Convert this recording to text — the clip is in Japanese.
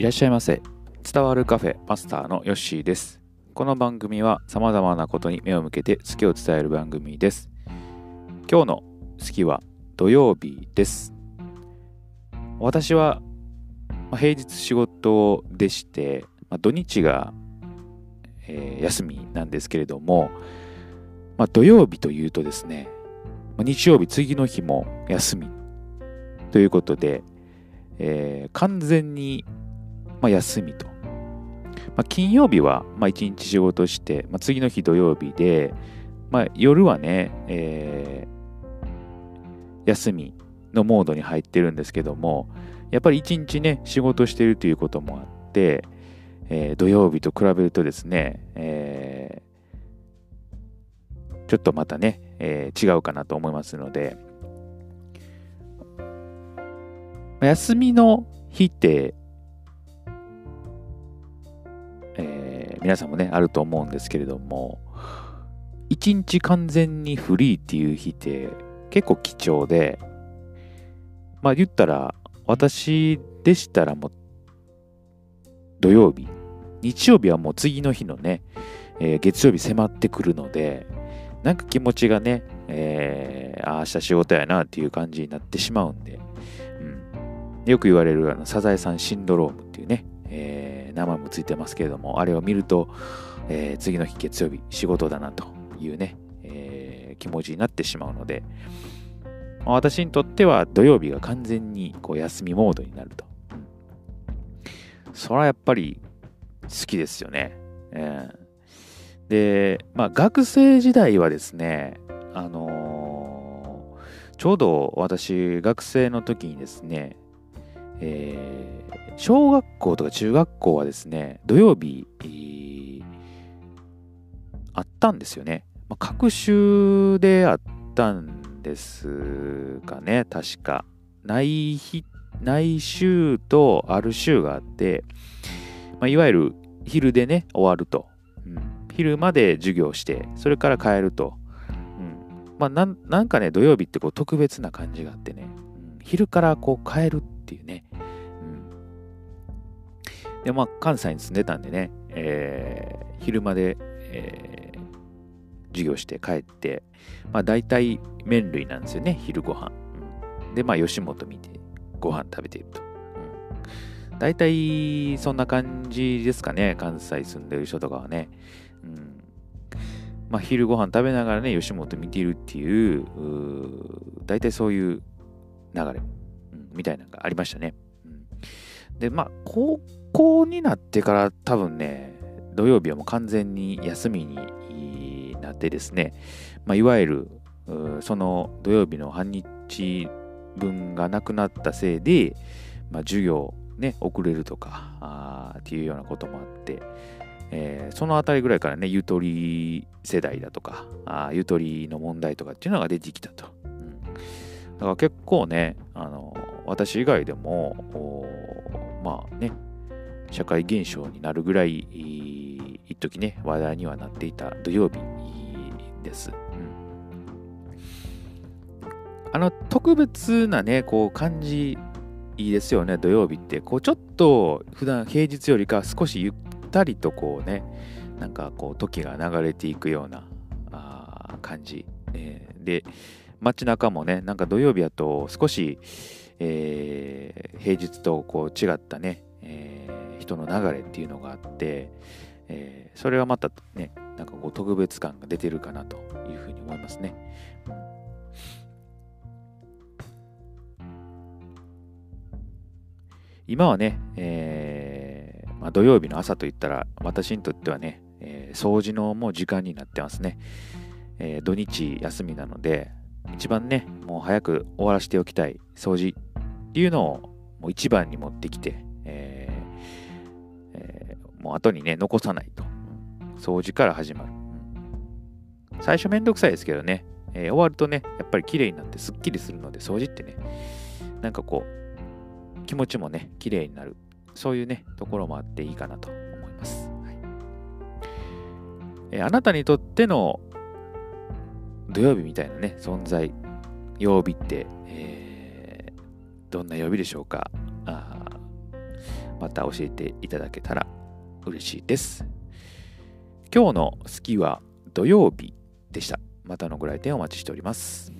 いらっしゃいませ。伝わるカフェマスターのヨッシーです。この番組は様々なことに目を向けて好きを伝える番組です。今日の好きは土曜日です。私は平日仕事でして、まあ、土日が、えー、休みなんですけれども、まあ、土曜日というとですね、まあ、日曜日次の日も休みということで、えー、完全にまあ、休みと。まあ、金曜日は、まあ、1日仕事して、まあ、次の日土曜日で、まあ、夜はね、えー、休みのモードに入ってるんですけども、やっぱり1日ね、仕事してるということもあって、えー、土曜日と比べるとですね、えー、ちょっとまたね、えー、違うかなと思いますので、休みの日って皆さんもね、あると思うんですけれども、一日完全にフリーっていう日って結構貴重で、まあ言ったら、私でしたらもう土曜日、日曜日はもう次の日のね、えー、月曜日迫ってくるので、なんか気持ちがね、えー、ああ、明日仕事やなっていう感じになってしまうんで、うん、よく言われるあのサザエさんシンドロームっていうね、え名前もついてますけれども、あれを見ると、えー、次の日月曜日仕事だなというね、えー、気持ちになってしまうので、まあ、私にとっては土曜日が完全にこう休みモードになると。それはやっぱり好きですよね。えー、で、まあ学生時代はですね、あのー、ちょうど私学生の時にですね、えー、小学校とか中学校はですね、土曜日、あったんですよね。まあ、各週であったんですかね、確か。内日、内週とある週があって、まあ、いわゆる昼でね、終わると。うん、昼まで授業して、それから帰ると。うん、まあな、なんかね、土曜日ってこう特別な感じがあってね、うん、昼からこう帰るっていうね、で、まあ、関西に住んでたんでね、えー、昼間で、えー、授業して帰って、まあ、大体麺類なんですよね、昼ご飯。うん、で、まあ、吉本見て、ご飯食べていると。うん、大体、そんな感じですかね、関西住んでる人とかはね。うん、まあ、昼ご飯食べながらね、吉本見てるっていう、う大体そういう流れ、うん、みたいなのがありましたね。うん、で、まあ、高校になってから多分ね、土曜日はもう完全に休みになってですね、まあ、いわゆるその土曜日の半日分がなくなったせいで、まあ、授業ね、遅れるとかっていうようなこともあって、えー、そのあたりぐらいからね、ゆとり世代だとか、ゆとりの問題とかっていうのが出てきたと。うん、だから結構ね、あの私以外でも、まあね、社会現象になるぐらい、一時ね、話題にはなっていた土曜日です。あの、特別なね、こう、感じ、いいですよね、土曜日って。こう、ちょっと、普段平日よりか少しゆったりとこうね、なんかこう、時が流れていくようなあ感じ、えー、で、街中もね、なんか土曜日だと少し、えー、平日とこう違ったね、えー人の流れっていうのがあって、えー、それはまたね、なんかこう特別感が出てるかなというふうに思いますね。今はね、えーまあ、土曜日の朝といったら私にとってはね、えー、掃除のもう時間になってますね。えー、土日休みなので、一番ね、もう早く終わらせておきたい掃除っていうのをもう一番に持ってきて、もう後にね、残さないと。掃除から始まる。最初めんどくさいですけどね、えー、終わるとね、やっぱり綺麗になってすっきりするので、掃除ってね、なんかこう、気持ちもね、綺麗になる。そういうね、ところもあっていいかなと思います。はいえー、あなたにとっての土曜日みたいなね、存在、曜日って、えー、どんな曜日でしょうか？あまた教えていただけたら嬉しいです。今日の好きは土曜日でした。またのご来店お待ちしております。